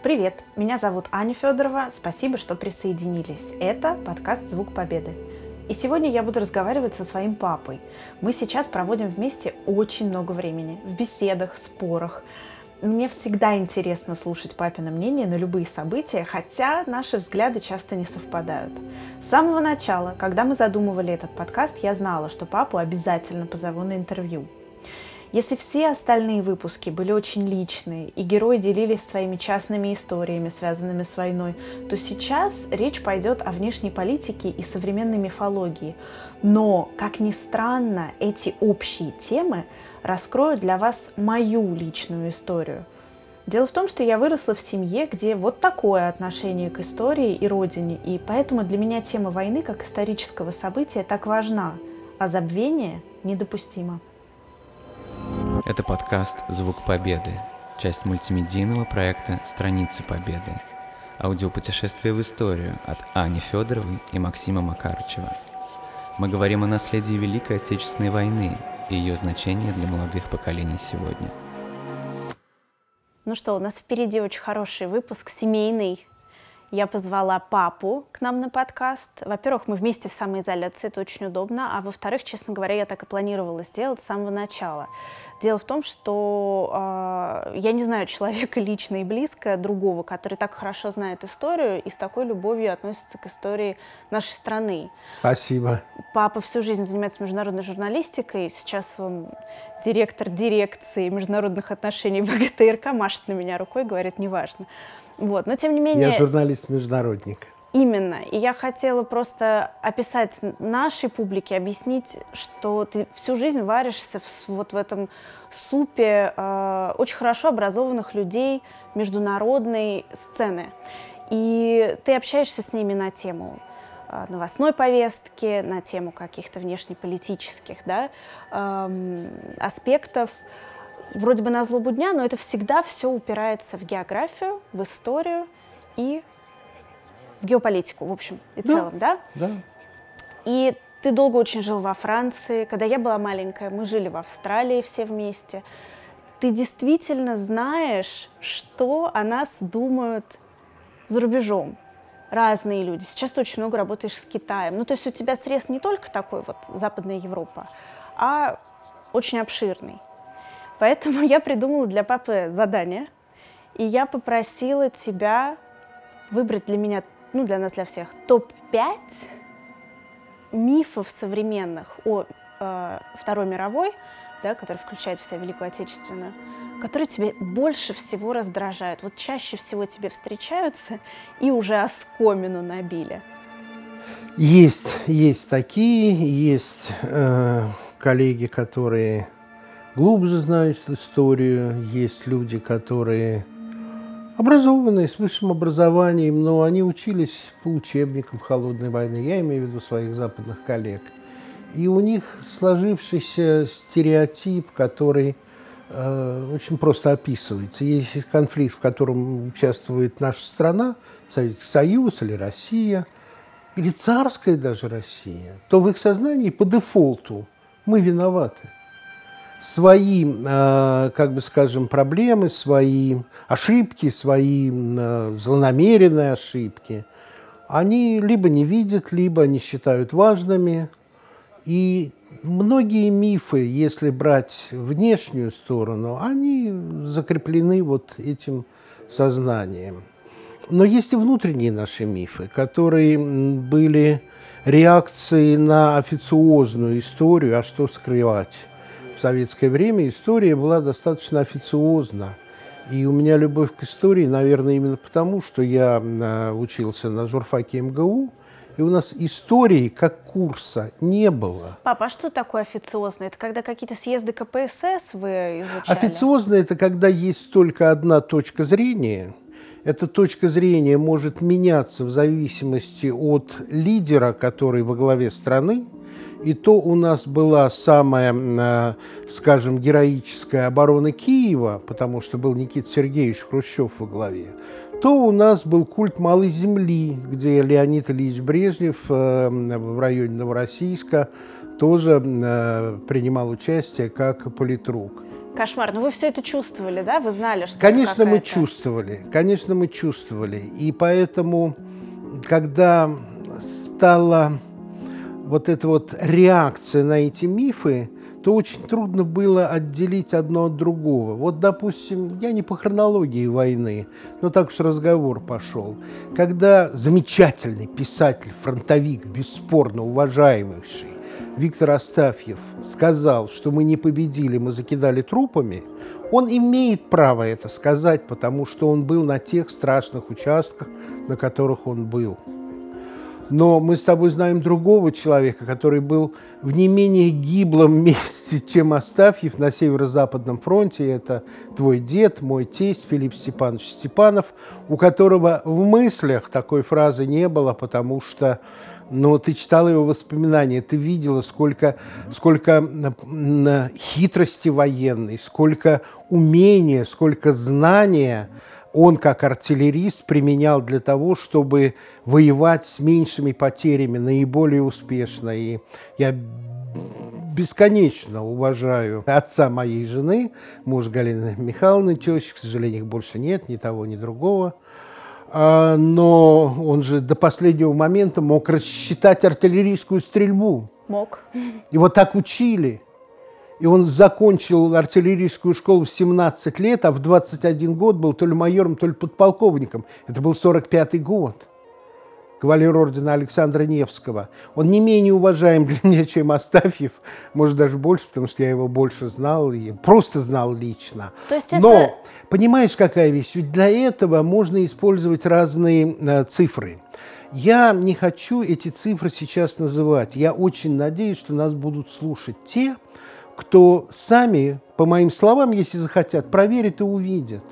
Привет, меня зовут Аня Федорова. Спасибо, что присоединились. Это подкаст «Звук Победы». И сегодня я буду разговаривать со своим папой. Мы сейчас проводим вместе очень много времени в беседах, спорах. Мне всегда интересно слушать папино мнение на любые события, хотя наши взгляды часто не совпадают. С самого начала, когда мы задумывали этот подкаст, я знала, что папу обязательно позову на интервью – если все остальные выпуски были очень личные, и герои делились своими частными историями, связанными с войной, то сейчас речь пойдет о внешней политике и современной мифологии. Но, как ни странно, эти общие темы раскроют для вас мою личную историю. Дело в том, что я выросла в семье, где вот такое отношение к истории и родине, и поэтому для меня тема войны как исторического события так важна, а забвение недопустимо. Это подкаст «Звук Победы», часть мультимедийного проекта «Страницы Победы». Аудиопутешествие в историю от Ани Федоровой и Максима Макарычева. Мы говорим о наследии Великой Отечественной войны и ее значении для молодых поколений сегодня. Ну что, у нас впереди очень хороший выпуск, семейный, я позвала папу к нам на подкаст. Во-первых, мы вместе в самоизоляции, это очень удобно. А во-вторых, честно говоря, я так и планировала сделать с самого начала. Дело в том, что э, я не знаю человека лично и близко другого, который так хорошо знает историю и с такой любовью относится к истории нашей страны. Спасибо. Папа всю жизнь занимается международной журналистикой. Сейчас он директор дирекции международных отношений в ГТРК, машет на меня рукой, говорит, неважно. Вот, но тем не менее... Я журналист-международник. Именно. И я хотела просто описать нашей публике, объяснить, что ты всю жизнь варишься в, вот в этом супе э, очень хорошо образованных людей международной сцены. И ты общаешься с ними на тему э, новостной повестки, на тему каких-то внешнеполитических да, э, аспектов вроде бы на злобу дня, но это всегда все упирается в географию, в историю и в геополитику, в общем и да, целом, да? Да. И ты долго очень жил во Франции. Когда я была маленькая, мы жили в Австралии все вместе. Ты действительно знаешь, что о нас думают за рубежом разные люди. Сейчас ты очень много работаешь с Китаем. Ну, то есть у тебя срез не только такой вот Западная Европа, а очень обширный. Поэтому я придумала для папы задание, и я попросила тебя выбрать для меня, ну, для нас, для всех, топ-5 мифов современных о э, Второй мировой, да, который включает в себя Великую Отечественную, которые тебе больше всего раздражают, вот чаще всего тебе встречаются и уже оскомину набили? Есть, есть такие, есть э, коллеги, которые глубже знают историю, есть люди, которые образованные, с высшим образованием, но они учились по учебникам холодной войны, я имею в виду своих западных коллег. И у них сложившийся стереотип, который э, очень просто описывается. Есть конфликт, в котором участвует наша страна, Советский Союз или Россия, или царская даже Россия, то в их сознании по дефолту мы виноваты свои, э, как бы скажем, проблемы, свои ошибки, свои э, злонамеренные ошибки, они либо не видят, либо не считают важными. И многие мифы, если брать внешнюю сторону, они закреплены вот этим сознанием. Но есть и внутренние наши мифы, которые были реакцией на официозную историю, а что скрывать в советское время история была достаточно официозна. И у меня любовь к истории, наверное, именно потому, что я а, учился на журфаке МГУ, и у нас истории как курса не было. Папа, а что такое официозно? Это когда какие-то съезды КПСС вы изучали? Официозно – это когда есть только одна точка зрения. Эта точка зрения может меняться в зависимости от лидера, который во главе страны – и то у нас была самая, э, скажем, героическая оборона Киева, потому что был Никита Сергеевич Хрущев во главе, то у нас был культ Малой Земли, где Леонид Ильич Брежнев э, в районе Новороссийска тоже э, принимал участие как политрук. Кошмар. Но вы все это чувствовали, да? Вы знали, что Конечно, мы чувствовали. Конечно, мы чувствовали. И поэтому, когда стала вот эта вот реакция на эти мифы, то очень трудно было отделить одно от другого. Вот, допустим, я не по хронологии войны, но так уж разговор пошел. Когда замечательный писатель, фронтовик, бесспорно уважаемый Виктор Астафьев сказал, что мы не победили, мы закидали трупами, он имеет право это сказать, потому что он был на тех страшных участках, на которых он был. Но мы с тобой знаем другого человека, который был в не менее гиблом месте, чем Астафьев на Северо-Западном фронте. Это твой дед, мой тесть Филипп Степанович Степанов, у которого в мыслях такой фразы не было, потому что но ты читала его воспоминания, ты видела, сколько, сколько хитрости военной, сколько умения, сколько знания он, как артиллерист, применял для того, чтобы воевать с меньшими потерями, наиболее успешно. И я бесконечно уважаю отца моей жены, муж Галины Михайловны, тещи, к сожалению, их больше нет, ни того, ни другого. А, но он же до последнего момента мог рассчитать артиллерийскую стрельбу. Мог. Вот так учили. И он закончил артиллерийскую школу в 17 лет, а в 21 год был то ли майором, то ли подполковником. Это был 45 год. Кавалер ордена Александра Невского. Он не менее уважаем для меня, чем Астафьев. Может, даже больше, потому что я его больше знал, и просто знал лично. То есть Но, это... понимаешь, какая вещь? Ведь для этого можно использовать разные э, цифры. Я не хочу эти цифры сейчас называть. Я очень надеюсь, что нас будут слушать те, кто сами, по моим словам, если захотят, проверят и увидят.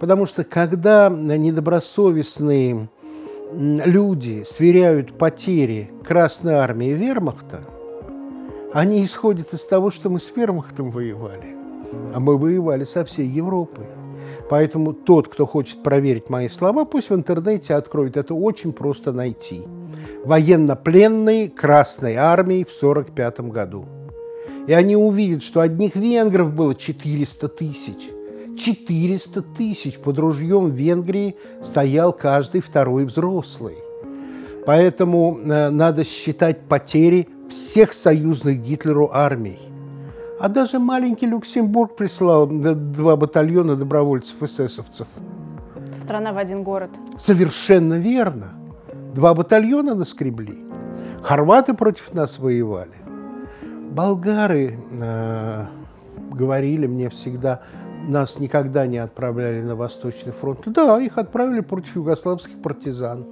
Потому что когда недобросовестные люди сверяют потери Красной Армии и Вермахта, они исходят из того, что мы с Вермахтом воевали, а мы воевали со всей Европой. Поэтому тот, кто хочет проверить мои слова, пусть в интернете откроет. Это очень просто найти. Военнопленные Красной Армии в 1945 году. И они увидят, что одних венгров было 400 тысяч. 400 тысяч под ружьем в Венгрии стоял каждый второй взрослый. Поэтому э, надо считать потери всех союзных Гитлеру армий. А даже маленький Люксембург прислал два батальона добровольцев-эсэсовцев. Страна в один город. Совершенно верно. Два батальона наскребли. Хорваты против нас воевали болгары э, говорили мне всегда, нас никогда не отправляли на Восточный фронт. Да, их отправили против югославских партизан.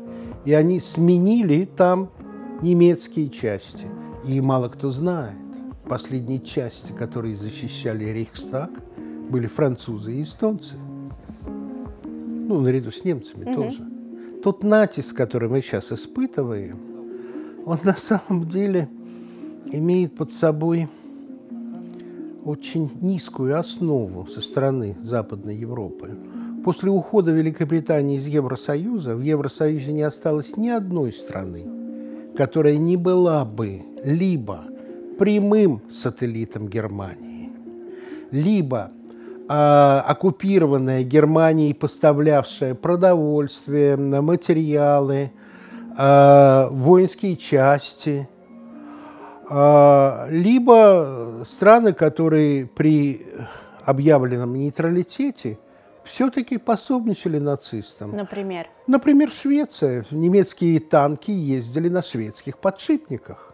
И они сменили там немецкие части. И мало кто знает, последние части, которые защищали Рейхстаг, были французы и эстонцы. Ну, наряду с немцами угу. тоже. Тот натиск, который мы сейчас испытываем, он на самом деле – имеет под собой очень низкую основу со стороны Западной Европы. После ухода Великобритании из Евросоюза в Евросоюзе не осталось ни одной страны, которая не была бы либо прямым сателлитом Германии, либо э, оккупированная Германией, поставлявшая продовольствие, материалы, э, воинские части – а, либо страны, которые при объявленном нейтралитете все-таки пособничали нацистам. Например? Например, Швеция. Немецкие танки ездили на шведских подшипниках.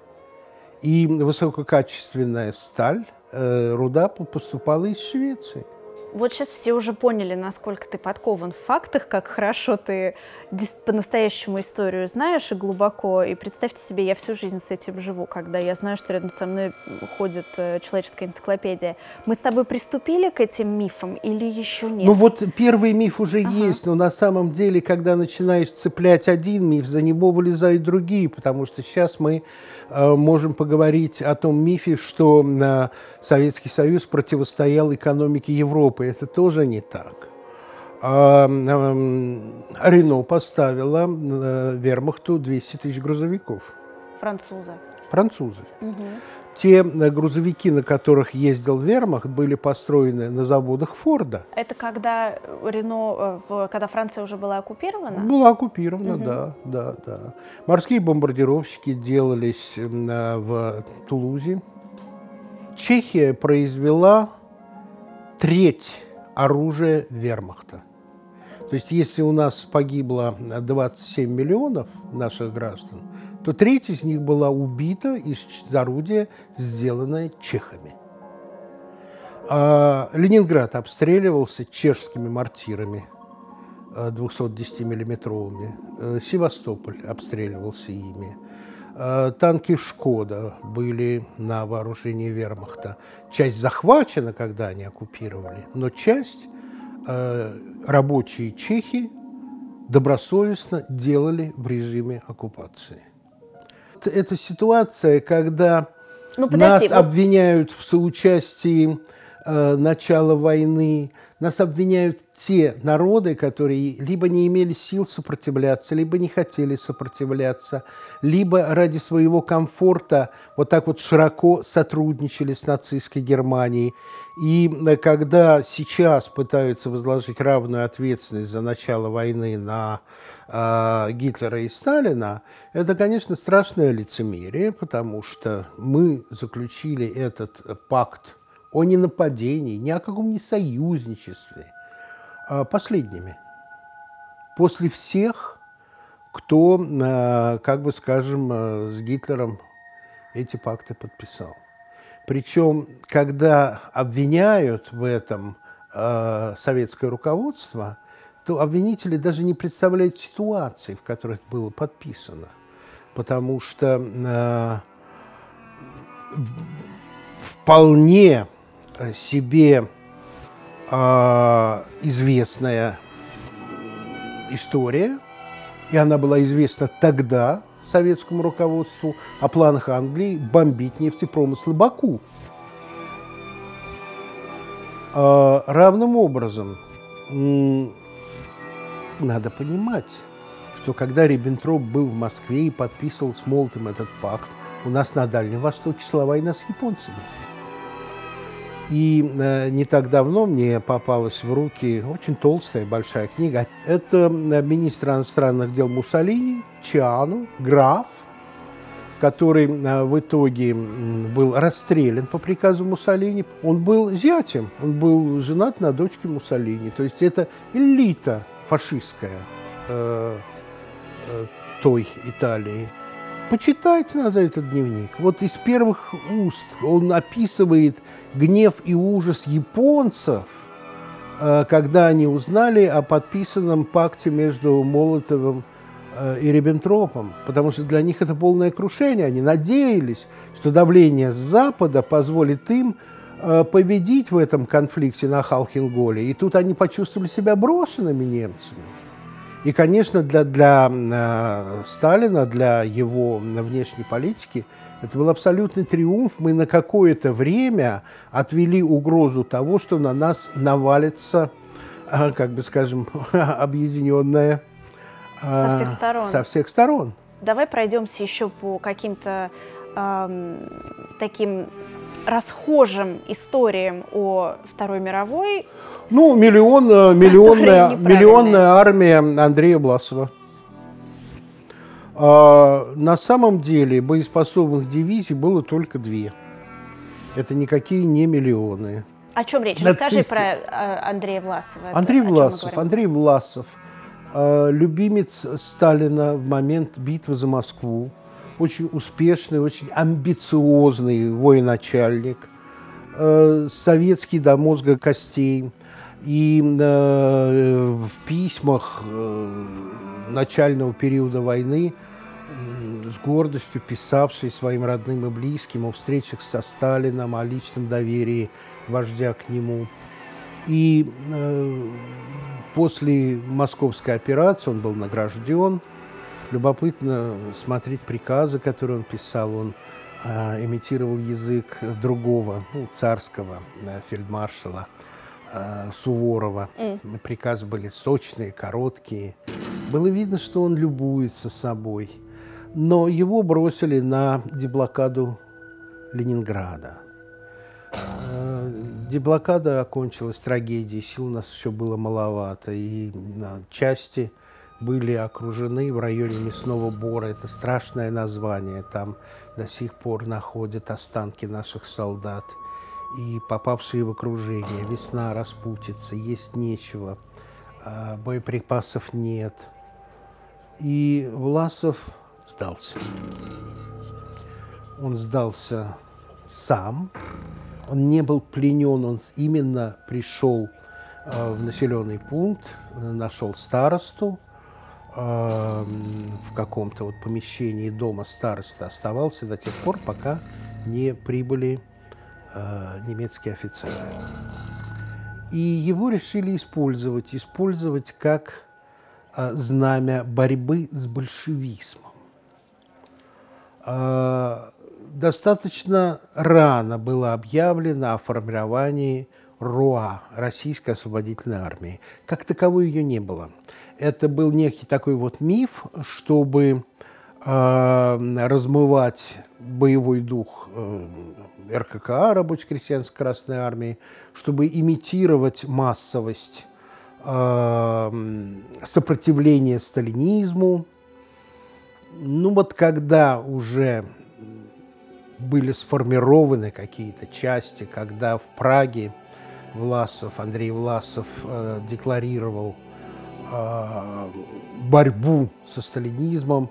И высококачественная сталь, э, руда поступала из Швеции. Вот сейчас все уже поняли, насколько ты подкован в фактах, как хорошо ты по-настоящему историю знаешь и глубоко. И представьте себе, я всю жизнь с этим живу, когда я знаю, что рядом со мной ходит э, человеческая энциклопедия. Мы с тобой приступили к этим мифам или еще нет? Ну вот первый миф уже ага. есть, но на самом деле, когда начинаешь цеплять один миф, за него вылезают другие, потому что сейчас мы э, можем поговорить о том мифе, что э, Советский Союз противостоял экономике Европы. Это тоже не так. А, Рено поставила э, вермахту 200 тысяч грузовиков. Французы. Французы. Угу. те грузовики, на которых ездил Вермахт, были построены на заводах Форда. Это когда Рено, когда Франция уже была оккупирована? Была оккупирована, угу. да, да, да. Морские бомбардировщики делались в Тулузе. Чехия произвела треть оружия вермахта. То есть если у нас погибло 27 миллионов наших граждан, то треть из них была убита из орудия, сделанное чехами. А Ленинград обстреливался чешскими мортирами 210-миллиметровыми. Э, Севастополь обстреливался ими. Э, танки «Шкода» были на вооружении вермахта. Часть захвачена, когда они оккупировали, но часть э, рабочие чехи добросовестно делали в режиме оккупации. Это ситуация, когда ну, подожди, нас вот... обвиняют в соучастии э, начала войны, нас обвиняют те народы, которые либо не имели сил сопротивляться, либо не хотели сопротивляться, либо ради своего комфорта вот так вот широко сотрудничали с нацистской Германией. И э, когда сейчас пытаются возложить равную ответственность за начало войны на э, Гитлера и Сталина, это, конечно, страшное лицемерие, потому что мы заключили этот пакт о ненападении, ни о каком не союзничестве, а последними. После всех, кто, а, как бы скажем, а, с Гитлером эти пакты подписал. Причем, когда обвиняют в этом советское руководство, то обвинители даже не представляют ситуации, в которых было подписано. Потому что вполне себе э, известная история, и она была известна тогда советскому руководству о планах Англии бомбить нефтепромыслы Баку. Э, равным образом надо понимать, что когда Риббентроп был в Москве и подписывал с Молотом этот пакт, у нас на Дальнем Востоке шла война с японцами. И э, не так давно мне попалась в руки очень толстая большая книга. Это министр иностранных дел Муссолини, Чиану, граф, который э, в итоге был расстрелян по приказу Муссолини. Он был зятем, он был женат на дочке Муссолини. То есть это элита фашистская э, э, той Италии. Почитайте надо этот дневник. Вот из первых уст он описывает гнев и ужас японцев, э, когда они узнали о подписанном пакте между Молотовым э, и Риббентропом, потому что для них это полное крушение. Они надеялись, что давление с Запада позволит им э, победить в этом конфликте на Халхинголе. И тут они почувствовали себя брошенными немцами. И, конечно, для, для э, Сталина, для его внешней политики, это был абсолютный триумф. Мы на какое-то время отвели угрозу того, что на нас навалится, э, как бы скажем, объединенная... Э, со всех сторон. Со всех сторон. Давай пройдемся еще по каким-то э, таким расхожим историям о Второй мировой. Ну, миллион, э, миллионная, миллионная армия Андрея Власова. А, на самом деле боеспособных дивизий было только две. Это никакие не миллионы. О чем речь? Нацисты. Расскажи про э, Андрея Власова. Андрей Это, Власов. Андрей Власов, э, любимец Сталина в момент битвы за Москву очень успешный, очень амбициозный военачальник, э, советский до мозга костей. И э, в письмах э, начального периода войны с гордостью писавший своим родным и близким о встречах со Сталином, о личном доверии вождя к нему. И э, после московской операции он был награжден – Любопытно смотреть приказы, которые он писал. Он э, имитировал язык другого, ну, царского э, фельдмаршала э, Суворова. Mm. Приказы были сочные, короткие. Было видно, что он любуется собой. Но его бросили на деблокаду Ленинграда. Э, деблокада окончилась трагедией, сил у нас еще было маловато, и части были окружены в районе Мясного Бора. Это страшное название, там до сих пор находят останки наших солдат. И попавшие в окружение, весна распутится, есть нечего, а боеприпасов нет. И Власов сдался. Он сдался сам, он не был пленен, он именно пришел э, в населенный пункт, нашел старосту, в каком-то вот помещении дома староста оставался до тех пор, пока не прибыли э, немецкие офицеры. И его решили использовать, использовать как э, знамя борьбы с большевизмом. Э, достаточно рано было объявлено о формировании РОА, Российской освободительной армии. Как таковой ее не было. Это был некий такой вот миф, чтобы э, размывать боевой дух э, РККА, Рабоче-крестьянской Красной Армии, чтобы имитировать массовость э, сопротивления сталинизму. Ну вот когда уже были сформированы какие-то части, когда в Праге Власов, Андрей Власов э, декларировал борьбу со сталинизмом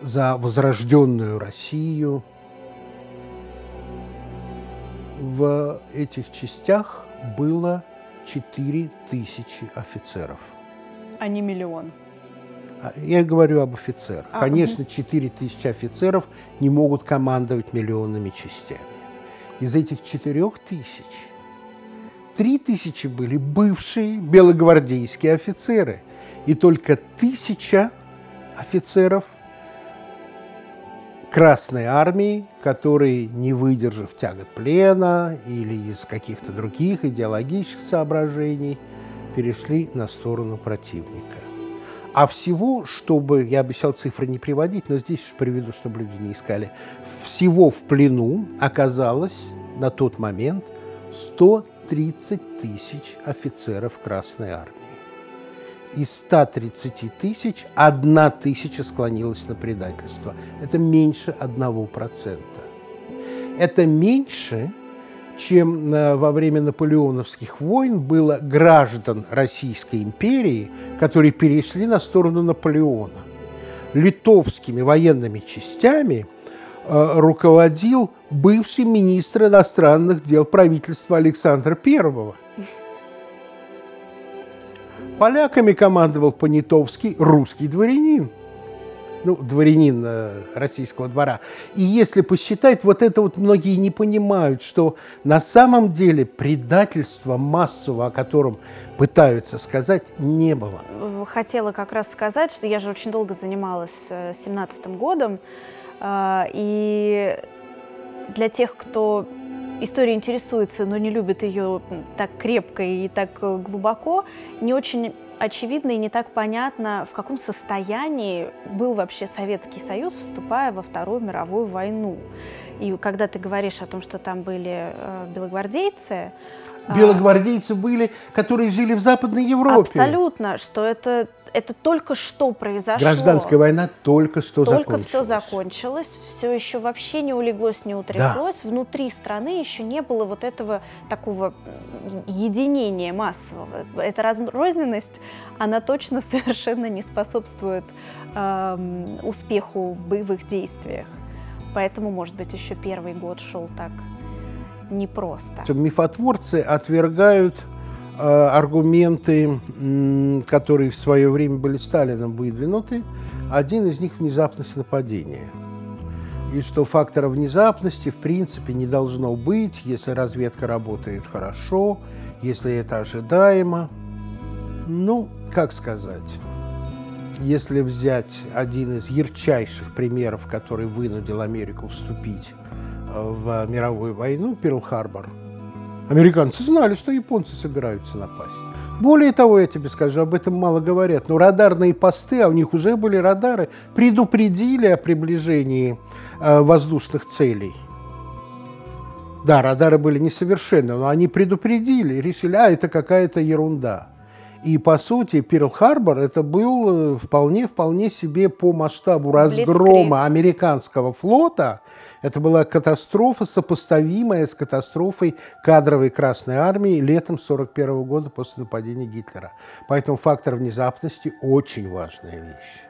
за возрожденную Россию. В этих частях было 4 тысячи офицеров. А не миллион. А, я говорю об офицерах. А, Конечно, 4 тысячи офицеров не могут командовать миллионными частями. Из этих 4 тысяч 3 тысячи были бывшие белогвардейские офицеры. И только тысяча офицеров Красной Армии, которые, не выдержав тягот плена или из каких-то других идеологических соображений, перешли на сторону противника. А всего, чтобы, я обещал цифры не приводить, но здесь уж приведу, чтобы люди не искали, всего в плену оказалось на тот момент 130 тысяч офицеров Красной Армии. Из 130 тысяч одна тысяча склонилась на предательство. Это меньше одного процента. Это меньше, чем э, во время наполеоновских войн было граждан Российской империи, которые перешли на сторону Наполеона. Литовскими военными частями э, руководил бывший министр иностранных дел правительства Александра I. Поляками командовал Понятовский русский дворянин ну, дворянин э, российского двора. И если посчитать, вот это вот многие не понимают, что на самом деле предательства массового, о котором пытаются сказать, не было. Хотела как раз сказать, что я же очень долго занималась 17 э, годом, э, и для тех, кто историей интересуется, но не любит ее так крепко и так глубоко, не очень очевидно и не так понятно, в каком состоянии был вообще Советский Союз, вступая во Вторую мировую войну. И когда ты говоришь о том, что там были э, белогвардейцы... А белогвардейцы а, были, которые жили в Западной Европе. Абсолютно, что это это только что произошло. Гражданская война только что только закончилась. Только все закончилось, все еще вообще не улеглось, не утряслось. Да. Внутри страны еще не было вот этого такого единения массового. Эта разрозненность, она точно совершенно не способствует э, успеху в боевых действиях. Поэтому, может быть, еще первый год шел так непросто. Мифотворцы отвергают аргументы, которые в свое время были Сталином выдвинуты. Один из них – внезапность нападения. И что фактора внезапности в принципе не должно быть, если разведка работает хорошо, если это ожидаемо. Ну, как сказать, если взять один из ярчайших примеров, который вынудил Америку вступить э, в мировую войну, Перл-Харбор – Американцы знали, что японцы собираются напасть. Более того, я тебе скажу, об этом мало говорят, но радарные посты, а у них уже были радары, предупредили о приближении э, воздушных целей. Да, радары были несовершенны, но они предупредили, решили, а, это какая-то ерунда. И, по сути, Перл-Харбор это был вполне-вполне себе по масштабу разгрома американского флота. Это была катастрофа, сопоставимая с катастрофой кадровой Красной Армии летом 1941 года после нападения Гитлера. Поэтому фактор внезапности очень важная вещь.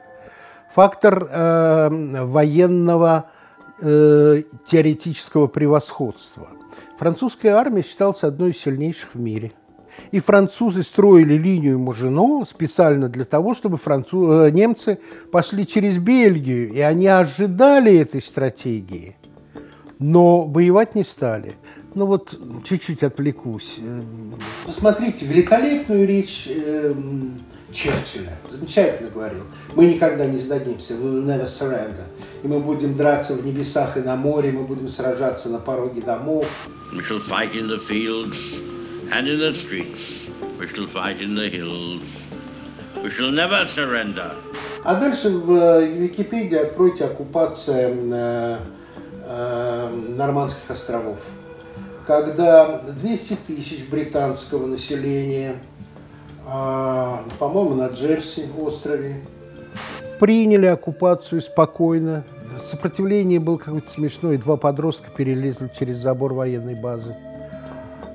Фактор э, военного э, теоретического превосходства. Французская армия считалась одной из сильнейших в мире – и французы строили линию Мажино специально для того, чтобы француз... Э, немцы пошли через Бельгию. И они ожидали этой стратегии, но воевать не стали. Ну вот, чуть-чуть отвлекусь. Э, посмотрите, великолепную речь э, Черчилля. Замечательно говорил. Мы никогда не сдадимся. We will never surrender. И мы будем драться в небесах и на море, мы будем сражаться на пороге домов. We shall fight in the fields and in the streets. We shall fight in the hills. We shall never surrender. А дальше в э, Википедии откройте оккупация э, э, Нормандских островов. Когда 200 тысяч британского населения, э, по-моему, на Джерси острове, приняли оккупацию спокойно. Сопротивление было какое-то смешное. Два подростка перелезли через забор военной базы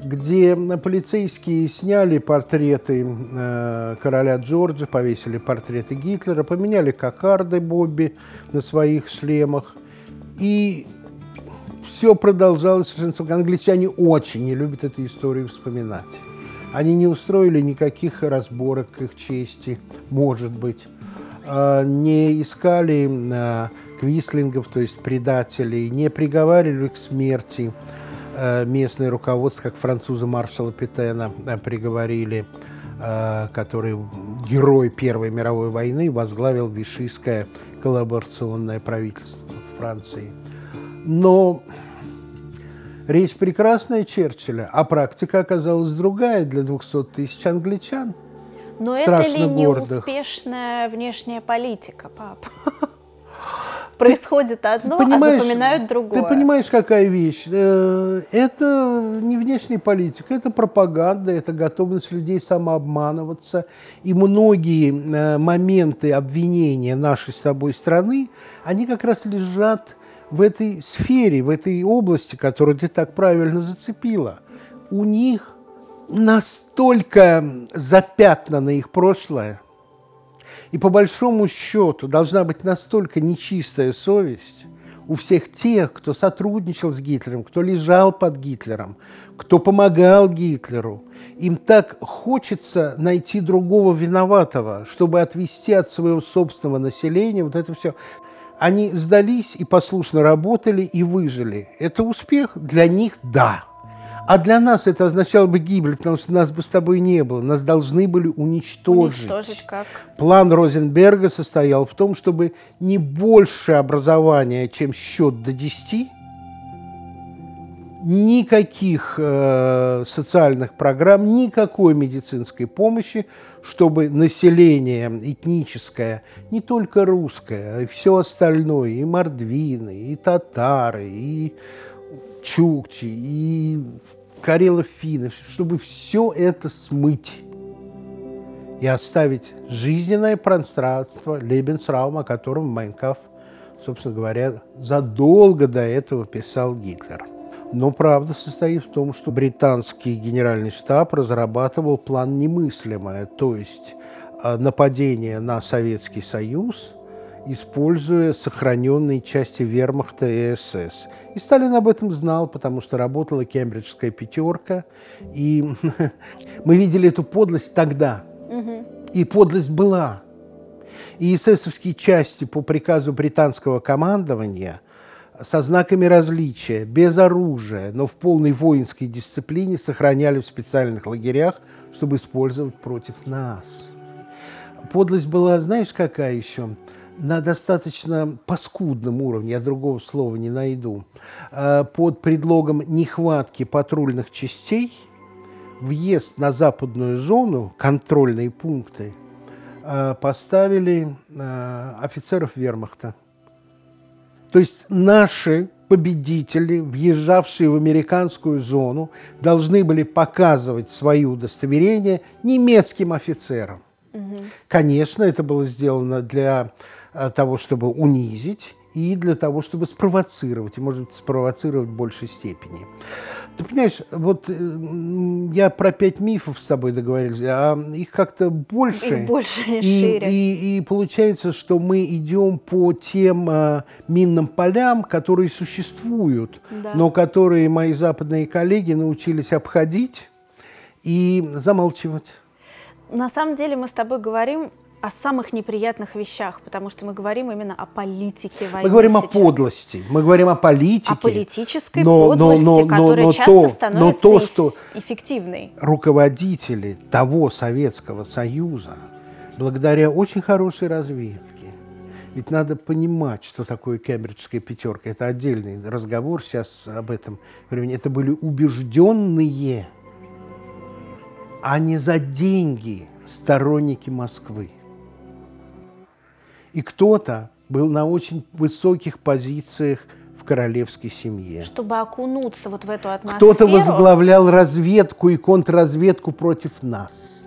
где полицейские сняли портреты э, короля Джорджа, повесили портреты Гитлера, поменяли кокарды Бобби на своих шлемах. И все продолжалось Англичане очень не любят эту историю вспоминать. Они не устроили никаких разборок к их чести, может быть. Э, не искали э, квислингов, то есть предателей, не приговаривали к смерти местное руководство, как француза маршала Петена э, приговорили, э, который герой Первой мировой войны возглавил Вишийское коллаборационное правительство Франции. Но речь прекрасная Черчилля, а практика оказалась другая для 200 тысяч англичан. Но это ли не успешная внешняя политика, пап? происходит одно, а запоминают другое. Ты понимаешь, какая вещь? Э, это не внешняя политика, это пропаганда, это готовность людей самообманываться. И многие э, моменты обвинения нашей с тобой страны, они как раз лежат в этой сфере, в этой области, которую ты так правильно зацепила. У них настолько запятнано их прошлое, и по большому счету должна быть настолько нечистая совесть у всех тех, кто сотрудничал с Гитлером, кто лежал под Гитлером, кто помогал Гитлеру. Им так хочется найти другого виноватого, чтобы отвести от своего собственного населения вот это все. Они сдались и послушно работали и выжили. Это успех? Для них – да. А для нас это означало бы гибель, потому что нас бы с тобой не было. Нас должны были уничтожить. Уничтожить как? План Розенберга состоял в том, чтобы не больше образования, чем счет до 10, никаких э, социальных программ, никакой медицинской помощи, чтобы население этническое, не только русское, а и все остальное, и мордвины, и татары, и чукчи, и карелов финнов, чтобы все это смыть и оставить жизненное пространство Лебенсраум, о котором Майнкаф, собственно говоря, задолго до этого писал Гитлер. Но правда состоит в том, что британский генеральный штаб разрабатывал план немыслимое, то есть э, нападение на Советский Союз – используя сохраненные части вермахта и СС. И Сталин об этом знал, потому что работала кембриджская пятерка. И мы видели эту подлость тогда. И подлость была. И эсэсовские части по приказу британского командования со знаками различия, без оружия, но в полной воинской дисциплине сохраняли в специальных лагерях, чтобы использовать против нас. Подлость была, знаешь, какая еще? На достаточно паскудном уровне, я другого слова не найду, а, под предлогом нехватки патрульных частей въезд на западную зону, контрольные пункты, а, поставили а, офицеров вермахта. То есть наши победители, въезжавшие в американскую зону, должны были показывать свои удостоверения немецким офицерам. Угу. Конечно, это было сделано для э, того, чтобы унизить и для того, чтобы спровоцировать, и, может быть, спровоцировать в большей степени. Ты понимаешь, вот э, я про пять мифов с тобой договорились, а их как-то больше. Их больше и, шире. И, и получается, что мы идем по тем а, минным полям, которые существуют, да. но которые мои западные коллеги научились обходить и замалчивать. На самом деле мы с тобой говорим о самых неприятных вещах, потому что мы говорим именно о политике войны. Мы говорим сейчас. о подлости, мы говорим о политике. О политической но, подлости, но, но, которая но, часто то, становится но то, что эффективной. Руководители того Советского Союза, благодаря очень хорошей разведке, ведь надо понимать, что такое кембриджская пятерка. Это отдельный разговор сейчас об этом времени. Это были убежденные, а не за деньги сторонники Москвы. И кто-то был на очень высоких позициях в королевской семье. Чтобы окунуться вот в эту атмосферу. Кто-то возглавлял разведку и контрразведку против нас.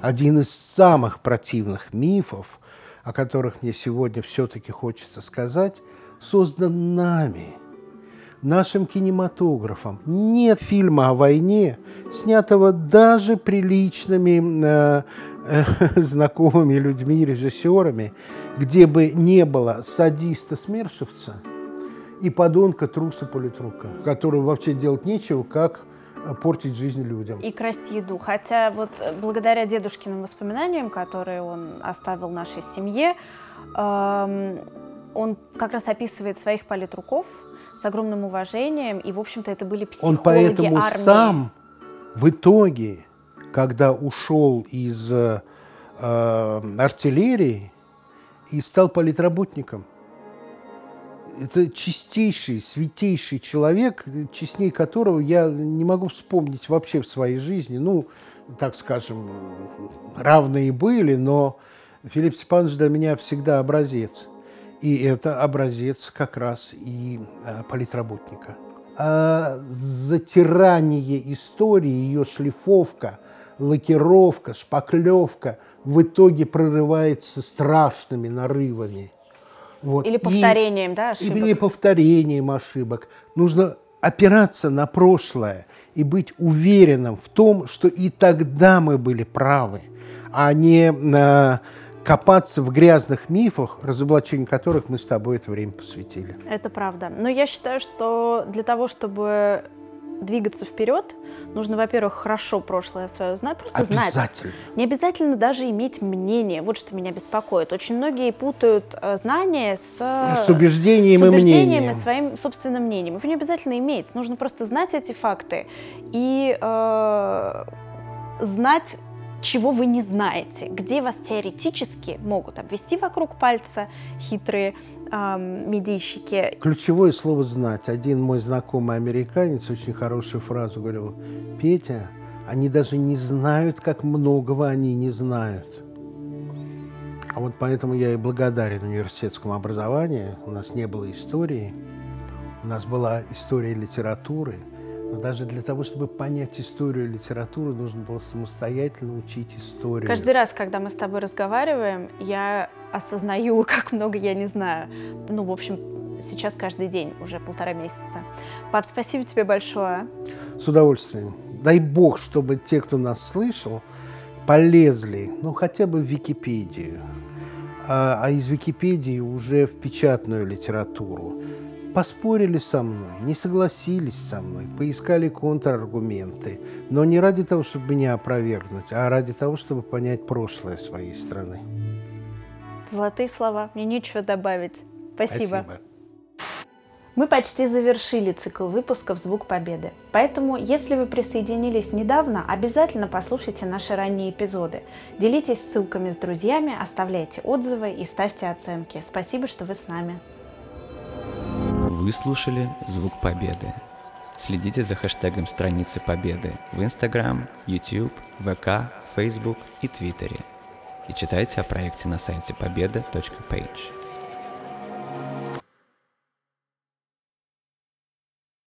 Один из самых противных мифов, о которых мне сегодня все-таки хочется сказать, создан нами, нашим кинематографом. Нет фильма о войне, снятого даже приличными э, знакомыми людьми, режиссерами, где бы не было садиста-смершевца и подонка труса-политрука, которого вообще делать нечего, как портить жизнь людям. И красть еду. Хотя вот э, благодаря дедушкиным воспоминаниям, которые он оставил нашей семье, эм, он как раз описывает своих политруков с огромным уважением, и, в общем-то, это были психологи Он поэтому армии. сам в итоге когда ушел из э, артиллерии и стал политработником. Это чистейший, святейший человек, честней которого я не могу вспомнить вообще в своей жизни. Ну, так скажем, равные были, но Филипп Степанович для меня всегда образец. И это образец как раз и э, политработника. А затирание истории, ее шлифовка – лакировка, шпаклевка в итоге прорывается страшными нарывами. Вот. Или повторением, и, да, ошибок? Или повторением ошибок. Нужно опираться на прошлое и быть уверенным в том, что и тогда мы были правы, а не на копаться в грязных мифах, разоблачению которых мы с тобой это время посвятили. Это правда. Но я считаю, что для того, чтобы двигаться вперед, нужно, во-первых, хорошо прошлое свое знать, просто обязательно. знать. Не обязательно даже иметь мнение. Вот что меня беспокоит. Очень многие путают э, знания с, с убеждением, с убеждением и мнением. своим собственным мнением. Его не обязательно иметь. Нужно просто знать эти факты и э, знать чего вы не знаете, где вас теоретически могут обвести вокруг пальца хитрые эм, медийщики. Ключевое слово «знать». Один мой знакомый американец очень хорошую фразу говорил. «Петя, они даже не знают, как многого они не знают». А вот поэтому я и благодарен университетскому образованию. У нас не было истории, у нас была история литературы – но даже для того, чтобы понять историю литературы, нужно было самостоятельно учить историю. Каждый раз, когда мы с тобой разговариваем, я осознаю, как много я не знаю. Ну, в общем, сейчас каждый день, уже полтора месяца. Пап, спасибо тебе большое. С удовольствием. Дай бог, чтобы те, кто нас слышал, полезли, ну, хотя бы в Википедию, а, а из Википедии уже в печатную литературу поспорили со мной, не согласились со мной, поискали контраргументы, но не ради того, чтобы меня опровергнуть, а ради того, чтобы понять прошлое своей страны. Золотые слова, мне нечего добавить. Спасибо. Спасибо. Мы почти завершили цикл выпусков «Звук Победы». Поэтому, если вы присоединились недавно, обязательно послушайте наши ранние эпизоды. Делитесь ссылками с друзьями, оставляйте отзывы и ставьте оценки. Спасибо, что вы с нами. Вы слушали «Звук Победы». Следите за хэштегом страницы Победы в Instagram, YouTube, ВК, Facebook и Твиттере. И читайте о проекте на сайте победа.page.